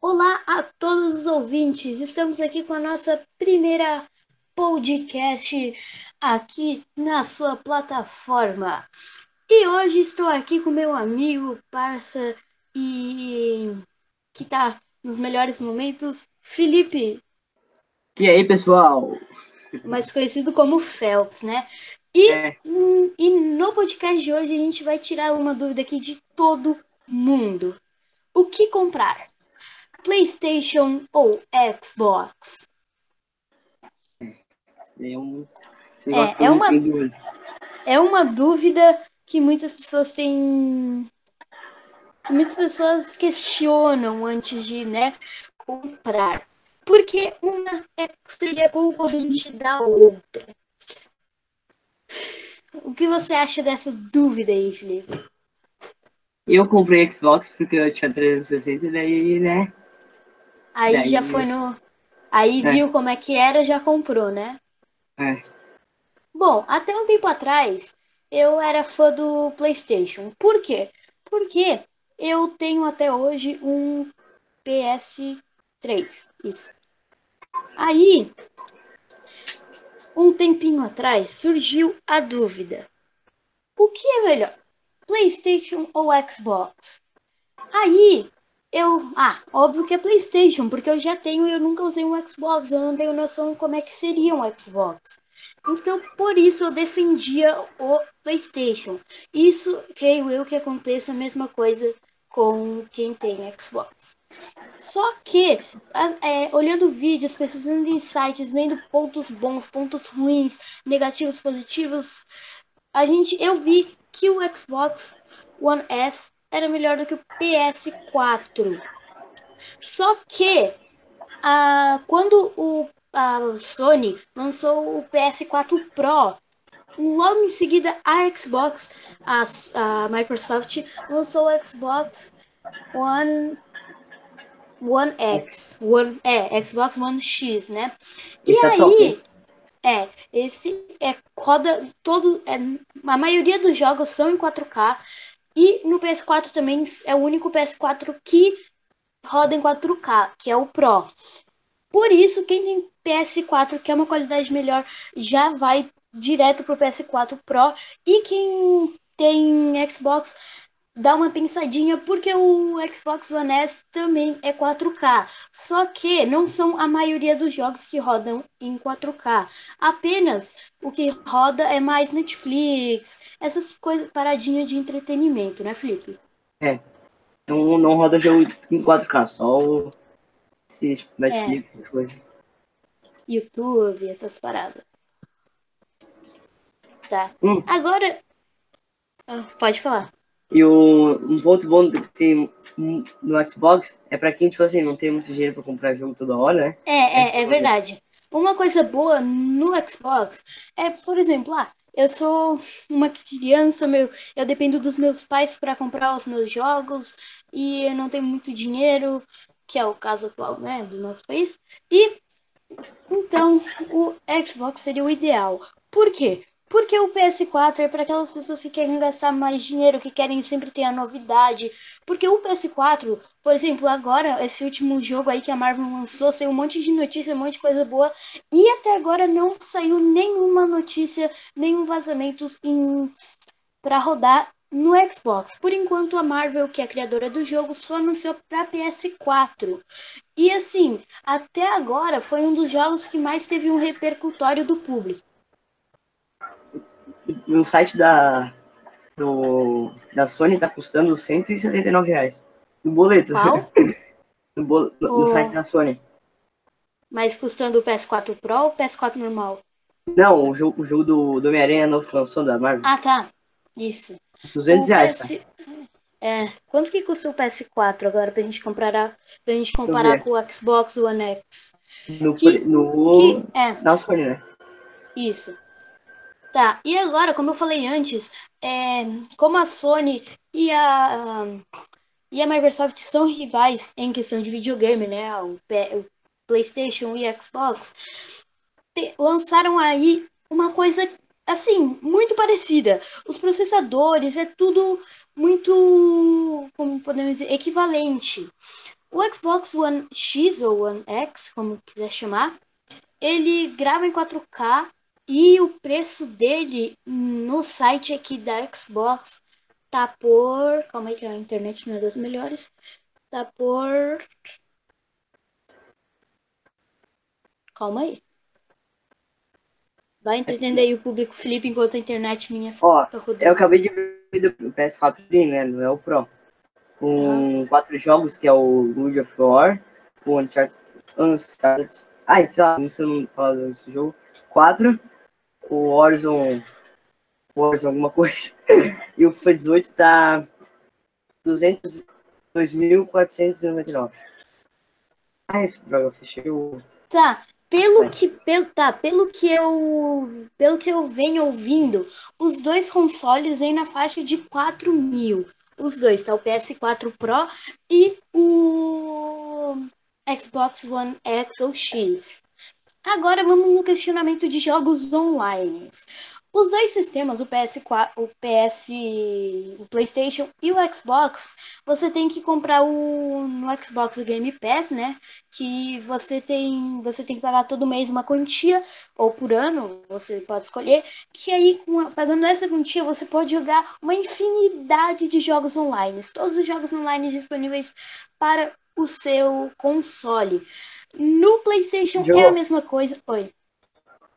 Olá a todos os ouvintes, estamos aqui com a nossa primeira podcast aqui na sua plataforma. E hoje estou aqui com meu amigo, parça e que tá nos melhores momentos, Felipe. E aí, pessoal? Mais conhecido como Phelps, né? E, É. hum, e no podcast de hoje a gente vai tirar uma dúvida aqui de todo mundo. O que comprar? PlayStation ou Xbox? É um É, é uma- entendo. É uma dúvida que muitas pessoas têm. que muitas pessoas questionam antes de, né, comprar. Porque uma é, seria concorrente da outra. O que você acha dessa dúvida aí, Felipe? Eu comprei Xbox porque eu tinha 360 e daí, né? Aí Daí- já foi no. Aí É. viu como é que era, já comprou, né? É. Bom, até um tempo atrás eu era fã do PlayStation. Por quê? Porque eu tenho até hoje um PS3. Isso. Aí, um tempinho atrás, surgiu a dúvida: o que é melhor, PlayStation ou Xbox? Aí, eu. Ah, óbvio que é PlayStation, porque eu já tenho eu nunca usei um Xbox, eu não tenho noção como é que seria um Xbox. Então, por isso eu defendia o PlayStation. Isso, creio eu, que aconteça a mesma coisa com quem tem Xbox. Só que, é, olhando vídeos, pesquisando em sites, vendo pontos bons, pontos ruins, negativos, positivos, a gente, eu vi que o Xbox One S era melhor do que o PS4. Só que ah, quando o, a Sony lançou o PS4 Pro, logo em seguida a Xbox, a, a Microsoft lançou o Xbox One One X, One, é, Xbox One X, né? E é aí, hein? é, esse é roda todo, é, a maioria dos jogos são em 4K e no PS4 também é o único PS4 que roda em 4K, que é o Pro. Por isso, quem tem PS4 quer uma qualidade melhor já vai direto pro PS4 Pro e quem tem Xbox dá uma pensadinha porque o Xbox One S também é 4K. Só que não são a maioria dos jogos que rodam em 4K. Apenas o que roda é mais Netflix, essas coisas paradinhas de entretenimento, né, Felipe? Não, não roda jogo em 4K, só o esses Netflix, essas coisas. YouTube, essas paradas. Tá. Hum. Agora. Ah, Pode falar. E o, um ponto bom de ter no Xbox é pra quem, tipo assim, não tem muito dinheiro pra comprar jogo toda hora, né? É, é, é verdade. Uma coisa boa no Xbox é, por exemplo, ah, eu sou uma criança, meu, eu dependo dos meus pais para comprar os meus jogos e eu não tenho muito dinheiro, que é o caso atual, né, do nosso país. E então o Xbox seria o ideal. Por quê? Porque o PS4 é para aquelas pessoas que querem gastar mais dinheiro, que querem sempre ter a novidade. Porque o PS4, por exemplo, agora, esse último jogo aí que a Marvel lançou, saiu um monte de notícia, um monte de coisa boa. E até agora não saiu nenhuma notícia, nenhum vazamento em... para rodar no Xbox. Por enquanto, a Marvel, que é a criadora do jogo, só anunciou para PS4. E assim, até agora foi um dos jogos que mais teve um repercutório do público. No site da, do, da Sony tá custando 179 reais. No boleto. Qual? No, bol- no- O- site da Sony. Mas custando o PS4 Pro ou o PS4 normal? Não, o jogo, o jogo do, do Homem-Aranha novo que lançou da Marvel. Ah, tá. Isso. 200 O reais, tá? É, quanto que custa o PS4 agora pra gente comparar, pra gente comparar com o Xbox One X? No, que- no, Que é, na Sony, né? isso. Tá, e agora, como eu falei antes, é, como a Sony e a, e a Microsoft são rivais em questão de videogame, né? O, o PlayStation e Xbox, te- lançaram aí uma coisa assim, muito parecida. Os processadores é tudo muito, como podemos dizer, equivalente. O Xbox One X ou One X, como quiser chamar, ele grava em 4K e o preço dele no site aqui da Xbox tá por. Calma aí que a internet não é das melhores. Tá por. Calma aí. Vai entendendo aí o público Felipe enquanto a internet minha Ó, fica rodando. eu acabei de ver do PS4 dele, né? Não é o Pro. Com quatro jogos, que é o God of War, o Uncharted. Uncharted ai, sei lá, não sei o nome falar desse jogo. Quatro. O Horizon. Horizon alguma coisa. e o FIFA 18 tá 200, 2.499. Ai, droga, eu fechei o. Tá, pelo que, pelo, tá, pelo que eu, pelo que eu venho ouvindo, os dois consoles vêm na faixa de 4 mil. Os dois, tá? O PS4 Pro e o Xbox One X ou X. Agora vamos no questionamento de jogos online. Os dois sistemas, o PS4, o PS, o PlayStation e o Xbox, você tem que comprar o no Xbox o Game Pass, né? Que você tem, você tem que pagar todo mês uma quantia ou por ano, você pode escolher, que aí pagando essa quantia você pode jogar uma infinidade de jogos online, todos os jogos online disponíveis para o seu console. No PlayStation Jogo. é a mesma coisa. Oi.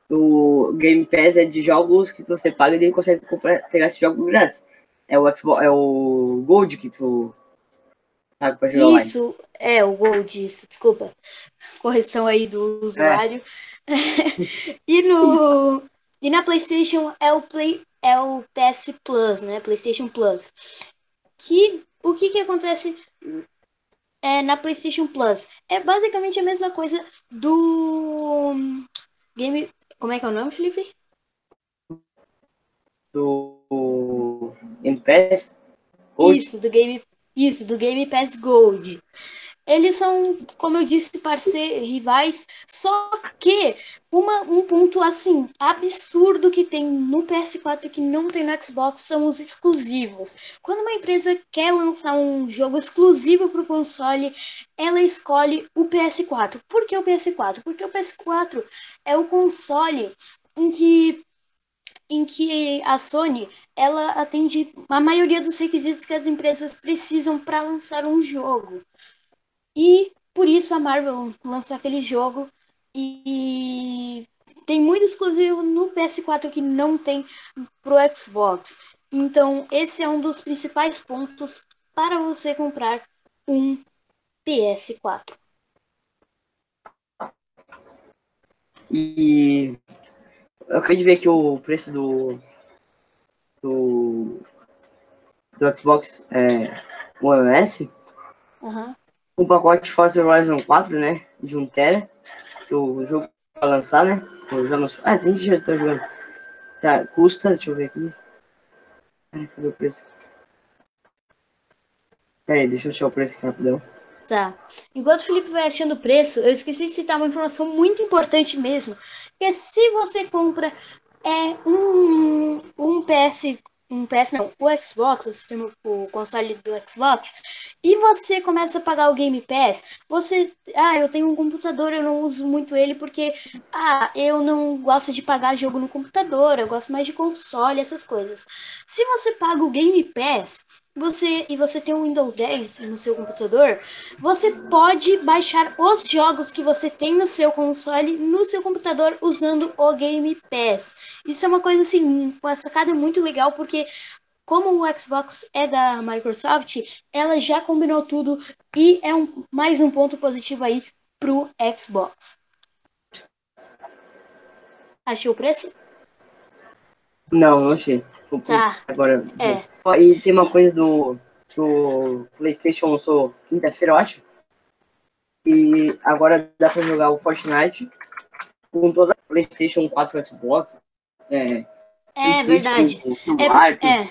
O Game Pass é de jogos que você paga e ele consegue comprar, pegar esse jogo grátis. É o Xbox, é o Gold que tu paga pra jogar online. Isso, é o Gold, isso, desculpa. Correção aí do usuário. e no e na PlayStation é o Play é o PS Plus, né? PlayStation Plus. Que o que que acontece é, na PlayStation Plus? É basicamente a mesma coisa do Game, como é que é o nome, Felipe? Do Game Pass. Gold. Isso, do Game, isso, do Game Pass Gold. Eles são, como eu disse, parceiros, rivais, só que uma, um ponto assim absurdo que tem no PS4 e que não tem no Xbox são os exclusivos. Quando uma empresa quer lançar um jogo exclusivo para o console, ela escolhe o PS4. Por que o PS4? Porque o PS4 é o console em que em que a Sony ela atende a maioria dos requisitos que as empresas precisam para lançar um jogo. E por isso a Marvel lançou aquele jogo e tem muito exclusivo no PS4 que não tem pro Xbox. Então, esse é um dos principais pontos para você comprar um PS4. E eu acabei de ver que o preço do do, do Xbox é, One S, Aham. O pacote Forza Horizon 4, né? De 1 tera, que o jogo vai lançar, né? Jogo lançou- Ah, tem gente já tá jogando. Tá, custa, deixa eu ver aqui. Cadê o preço? Pera aí, deixa eu achar o preço aqui rapidão. Tá. Enquanto o Felipe vai achando o preço, eu esqueci de citar uma informação muito importante mesmo. Que se você compra é, um, um PS. Um PS não, o Xbox, o sistema, o console do Xbox, e você começa a pagar o Game Pass, você. Ah, eu tenho um computador, eu não uso muito ele porque. Ah, eu não gosto de pagar jogo no computador, eu gosto mais de console, essas coisas. Se você paga o Game Pass, você e você tem um Windows 10 no seu computador, você pode baixar os jogos que você tem no seu console no seu computador usando o Game Pass. Isso é uma coisa assim, uma sacada muito legal porque como o Xbox é da Microsoft, ela já combinou tudo e é um, mais um ponto positivo aí pro Xbox. Achei o preço? Não, não achei. Vou Tá. Agora. É. E tem uma coisa do. que o PlayStation lançou quinta-feira, acho. E agora dá pra jogar o Fortnite com toda a PlayStation 4 Xbox. É, É verdade. É, é.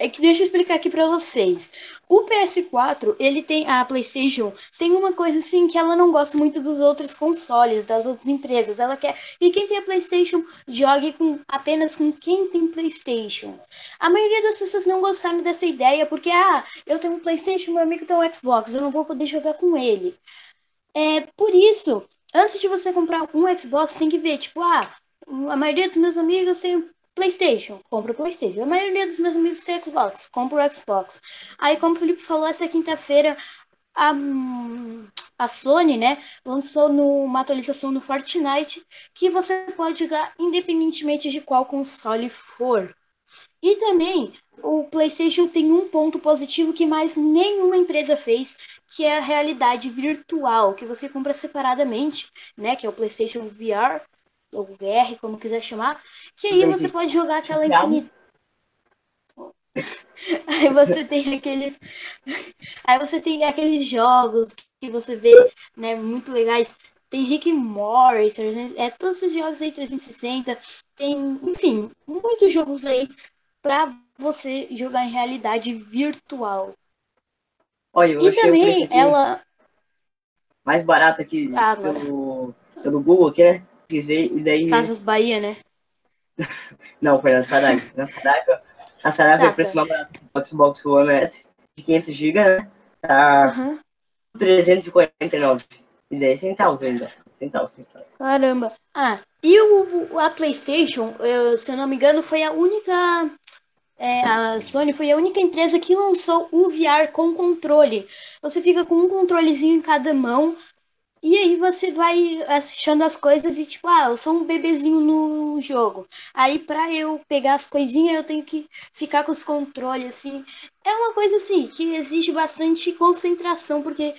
É que deixa eu explicar aqui pra vocês. O PS4, ele tem. A PlayStation tem uma coisa assim que ela não gosta muito dos outros consoles, das outras empresas. Ela quer que quem tem a PlayStation jogue com, apenas com quem tem PlayStation. A maioria das pessoas não gostaram dessa ideia porque, ah, eu tenho um PlayStation, meu amigo tem um Xbox, eu não vou poder jogar com ele. É por isso, antes de você comprar um Xbox, tem que ver, tipo, ah, a maioria dos meus amigos tem PlayStation, compra o PlayStation. A maioria dos meus amigos tem Xbox, compra o Xbox. Aí, como o Felipe falou, essa quinta-feira a, a Sony, né, lançou uma atualização no Fortnite que você pode jogar independentemente de qual console for. E também o PlayStation tem um ponto positivo que mais nenhuma empresa fez, que é a realidade virtual, que você compra separadamente, né, que é o PlayStation VR ou VR, como quiser chamar, que aí você pode jogar aquela infinita. Aí você tem aqueles. Aí você tem aqueles jogos que você vê, né, muito legais. Tem Rick Morty, é, todos esses jogos aí 360. Tem, enfim, muitos jogos aí pra você jogar em realidade virtual. Olha, eu e também ela. Mais barato aqui ah, pelo, pelo Google, que é e daí. Casas Bahia, né? Não, foi na Saraiva. Na Saraiva, a Saraiva tá, é o preço mais barato do Xbox One S de 500 GB, né? Tá uhum. 349. E daí centavos ainda. Centavos, centavos. Caramba. Ah, e o, a PlayStation, eu, se eu não me engano, foi a única. É, a Sony foi a única empresa que lançou o VR com controle. Você fica com um controlezinho em cada mão, e aí você vai achando as coisas e tipo, ah, eu sou um bebezinho no jogo. Aí pra eu pegar as coisinhas eu tenho que ficar com os controles, assim. É uma coisa assim que exige bastante concentração, porque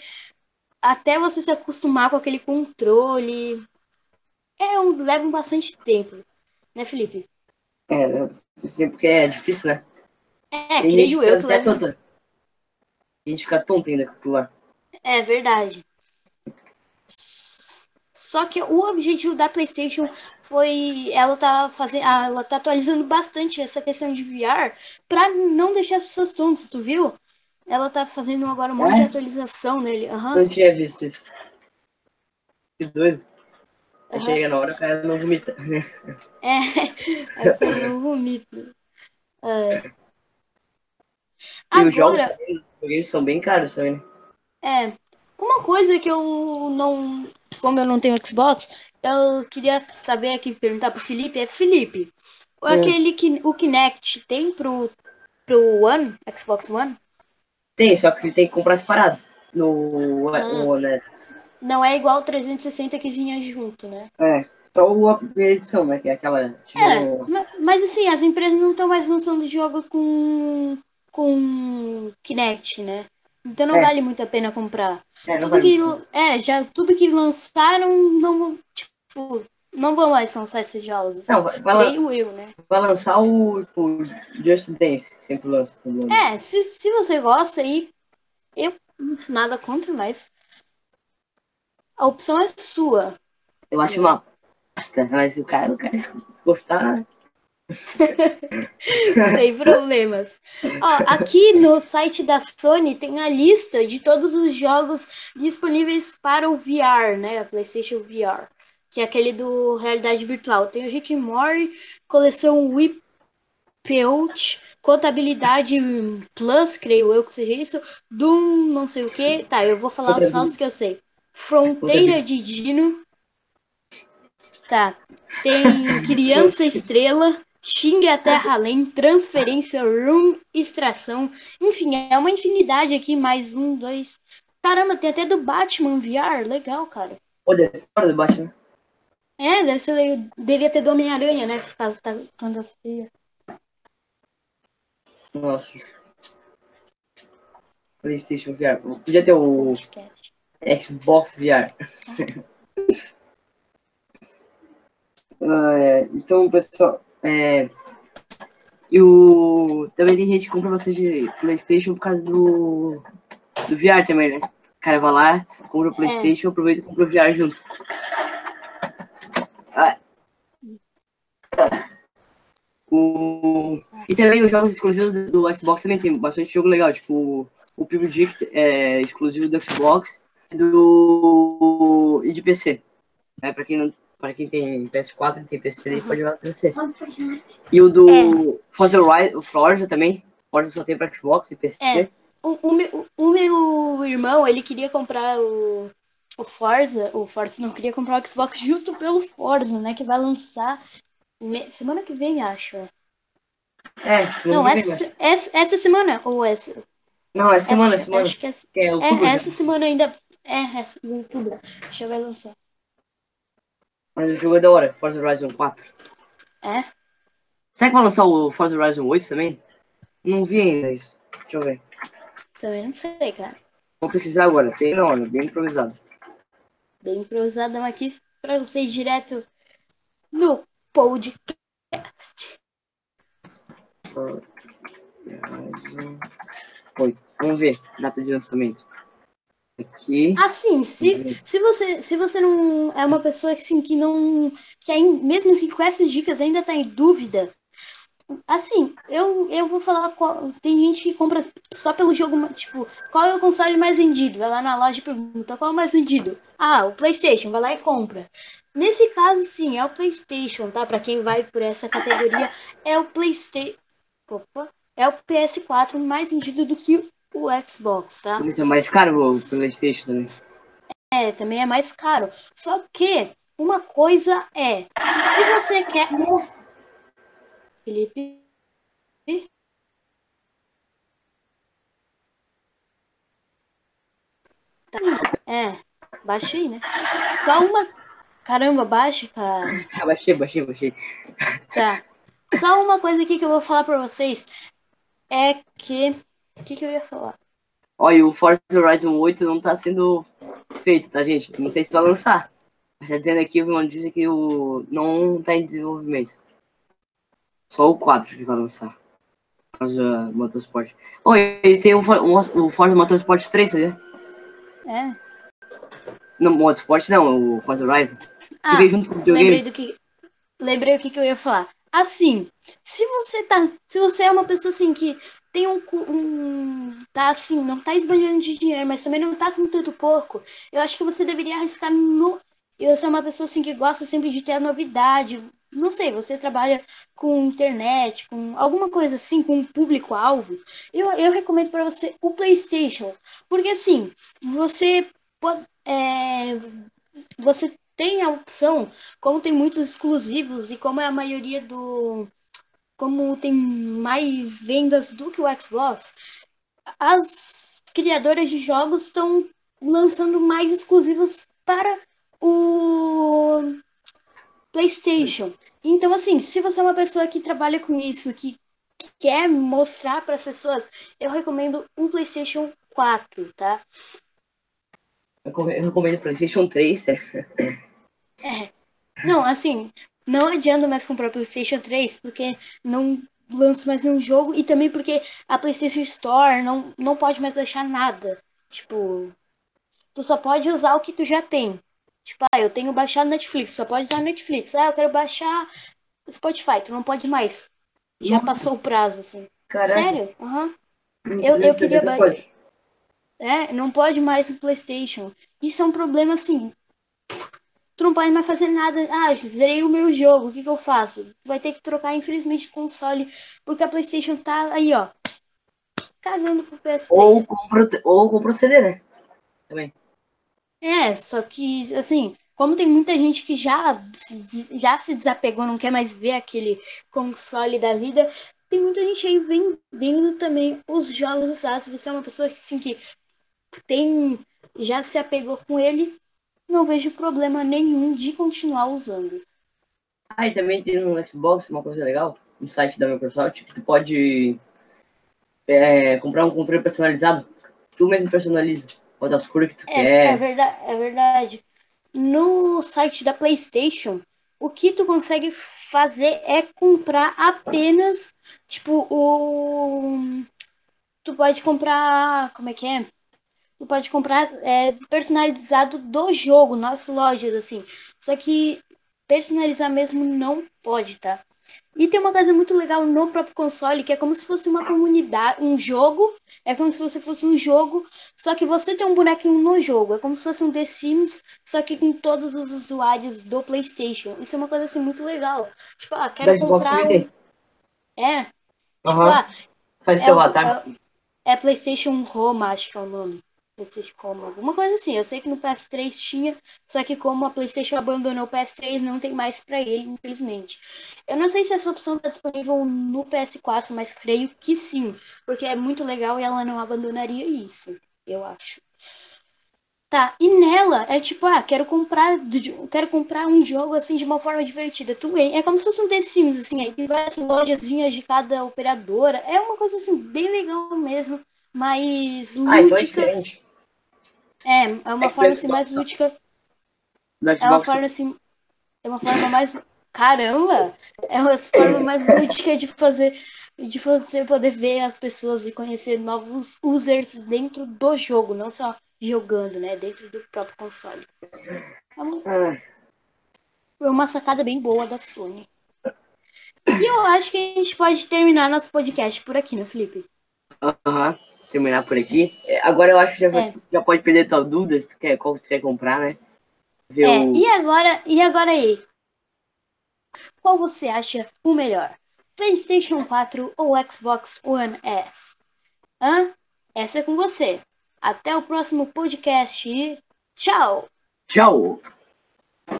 até você se acostumar com aquele controle é um, leva bastante tempo. Né, Felipe? É, sempre porque é difícil, né? É, creio eu que leva. Tonta. A gente fica tonto ainda com lá. É verdade. Só que o objetivo da PlayStation foi ela tá fazendo, ela tá atualizando bastante essa questão de VR para não deixar as pessoas tontas, tu viu? Ela tá fazendo agora um monte de é? atualização nele. Uhum. Não tinha visto isso. Que doido. Uhum. Chega na hora, o cara não vomita. É, aí o cara não vomita. É. E agora... os jogos, também, são bem caros também. Né? É, uma coisa que eu não. Como eu não tenho Xbox, eu queria saber aqui, perguntar pro Felipe, é Felipe, é. aquele que o Kinect tem pro, pro One, Xbox One? Tem, só que tem que comprar separado no, ah. One S. Não é igual o 360 que vinha junto, né? É, só o primeira edição, né? Que é aquela. Tipo... É, mas assim, as empresas não estão mais lançando jogos com, com Kinect, né? Então não é. vale muito a pena comprar. É, tudo vale que é, já tudo que lançaram não tipo, não vão mais lançar esses jogos. Assim, não, vai, vai eu, né? Vai lançar o, o Just Dance, que sempre lança. É, se, se você gosta aí, eu nada contra, mas a opção é sua. Eu acho uma bosta, mas o cara, o cara gostar, Sem problemas. Ó, aqui no site da Sony tem a lista de todos os jogos disponíveis para o VR, né? A PlayStation VR, que é aquele do realidade virtual. Tem o Rick Morty, coleção Whip Peout, Contabilidade Plus, creio eu que seja isso, Doom, não sei o que. Tá, eu vou falar os nomes que eu sei. Fronteira de Dino. Tá. Tem Criança Estrela, Xingue a Terra Além, Transferência, Room, Extração. Enfim, é uma infinidade aqui, mais um, dois. Caramba, tem até do Batman VR, legal, cara. Olha, fora do Batman. É, deve ser, devia ter do Homem-Aranha, né? Ficar tacando as teias. Nossa. PlayStation VR. Podia ter o Xbox VR. ah, é. Então, pessoal, é, e o, também tem gente que compra bastante Playstation por causa do, do VR também, né? O cara vai lá, compra o Playstation, é. aproveita e compra o VR junto. Ah. O, E também os jogos exclusivos do, Xbox também tem bastante jogo legal, tipo o PUBG é exclusivo do Xbox e do e de PC. Né? Para quem não para quem tem PS4 e tem PC, uhum. pode jogar no PC. E o do é. Forza Horizon, Forza também. Forza só tem para Xbox e PC. É. O, o, meu, o meu irmão, ele queria comprar o, o Forza. O Forza não queria comprar o Xbox justo pelo Forza, né? Que vai lançar semana que vem, acho. É, semana não, essa, vem, essa, essa semana ou essa? Não, é semana, essa, semana. Acho que é, é, é essa semana ainda. É, essa, em outubro. Já vai lançar. Mas o jogo é da hora, Forza Horizon 4. É? Será que vai lançar o Forza Horizon 8 também? Não vi ainda isso. Deixa eu ver. Também não sei, cara. Vou precisar agora, bem na hora, bem improvisado. Bem improvisadão aqui pra vocês direto no podcast. Oito. Vamos ver, data de lançamento. Aqui. Assim, se, se, você, se você não é uma pessoa assim, que não. que aí, mesmo assim com essas dicas ainda tá em dúvida. Assim, eu, eu vou falar qual. Tem gente que compra só pelo jogo. Tipo, qual é o console mais vendido? Vai lá na loja e pergunta qual é o mais vendido. Ah, o PlayStation, vai lá e compra. Nesse caso, sim, é o PlayStation, tá? Para quem vai por essa categoria, é o PlayStation. Opa, é o PS4 mais vendido do que o Xbox, tá? Isso é mais caro o PlayStation também. É, também é mais caro. Só que uma coisa é, se você quer. Nossa. Felipe. Tá. É, baixei, né? Só uma. Caramba, baixa, cara. baixei, baixei, baixei. Tá. Só uma coisa aqui que eu vou falar pra vocês é que o que, que eu ia falar? Olha, o Forza Horizon 8 não tá sendo feito, tá, gente? Não sei se vai lançar. Já tendo aqui uma notícia que o não tá em desenvolvimento. Só o 4 que vai lançar. Forza Motorsport. Oi, e tem o, o, o Forza Motorsport 3, sabia? É. Não, Motorsport não, o Forza Horizon. Ah, que veio junto com o videogame. Lembrei do que. Lembrei o que, que eu ia falar. Assim, se você tá. Se você é uma pessoa assim que tem um, um, tá assim, não tá esbanjando de dinheiro, mas também não tá com tanto porco, eu acho que você deveria arriscar no. Eu sou uma pessoa assim que gosta sempre de ter a novidade. Não sei, você trabalha com internet, com alguma coisa assim, com um público-alvo. Eu, eu recomendo para você o PlayStation. Porque assim, você pode. É, você tem a opção, como tem muitos exclusivos e como é a maioria do como tem mais vendas do que o Xbox, as criadoras de jogos estão lançando mais exclusivos para o PlayStation. Então, assim, se você é uma pessoa que trabalha com isso, que quer mostrar para as pessoas, eu recomendo um PlayStation 4, tá? Eu recomendo o PlayStation 3, né? É. Não, assim, não adianta mais comprar o PlayStation 3 porque não lança mais nenhum jogo e também porque a PlayStation Store não, não pode mais deixar nada. Tipo, tu só pode usar o que tu já tem. Tipo, ah, eu tenho baixado Netflix, só pode usar Netflix. Ah, eu quero baixar Spotify, tu não pode mais. Já Nossa. passou o prazo, assim. Caraca. Sério? Aham. Uhum. Eu, eu queria baixar. É, não pode mais no PlayStation. Isso é um problema, assim, tu não pode mais fazer nada. Ah, zerei o meu jogo, o que, que eu faço? Vai ter que trocar, infelizmente, console, porque a PlayStation tá aí, ó, cagando pro PS3. Ou compra, ou compra o CD, né? Também. É, só que, assim, como tem muita gente que já, já se desapegou, não quer mais ver aquele console da vida, tem muita gente aí vendendo também os jogos usados. Se você é uma pessoa que, assim, que tem, já se apegou com ele, não vejo problema nenhum de continuar usando. Ah, e também tem no Xbox uma coisa legal, no site da Microsoft, que tu pode é, comprar um controle personalizado. Tu mesmo personaliza. Bota as cores que tu é, quer. É verdade, é verdade. No site da PlayStation, o que tu consegue fazer é comprar apenas, tipo, o. Tu pode comprar. Como é que é? Tu pode comprar é, personalizado do jogo nas lojas, assim. Só que personalizar mesmo não pode, tá? E tem uma coisa muito legal no próprio console, que é como se fosse uma comunidade, um jogo. É como se você fosse um jogo, só que você tem um bonequinho no jogo. É como se fosse um The Sims, só que com todos os usuários do PlayStation. Isso é uma coisa assim muito legal. Tipo, ah, quero Xbox comprar. Um... É. Tipo, Aham. ah, Faz é, avatar. é, é PlayStation Home, acho que é o nome. PlayStation alguma coisa assim. Eu sei que no PS3 tinha, só que como a PlayStation abandonou o PS3, não tem mais pra ele, infelizmente. Eu não sei se essa opção tá disponível no PS4, mas creio que sim, porque é muito legal e ela não abandonaria isso, eu acho. Tá, e nela é tipo, ah, quero comprar, quero comprar um jogo assim de uma forma divertida. Tudo bem, é como se fosse um The Sims, assim, aí tem várias lojazinhas de cada operadora. É uma coisa assim, bem legal mesmo, mais Ah, então é lúdica. É, é uma É forma assim mais Xbox- lúdica. É uma forma assim. É uma forma mais. Caramba! É uma forma mais lúdica de fazer. De você poder ver as pessoas e conhecer novos users dentro do jogo, não só jogando, né? Dentro do próprio console. É uma, Ah, foi uma sacada bem boa da Sony. E eu acho que a gente pode terminar nosso podcast por aqui, né, Felipe? Aham. Terminar por aqui. É, Agora eu acho que já, É. já pode perder tua dúvida se tu quer, qual que tu quer comprar, né? Ver É, o... e agora, e agora aí? Qual você acha o melhor? PlayStation 4 ou Xbox One S? Hã? Essa é com você. Até o próximo podcast e tchau! Tchau!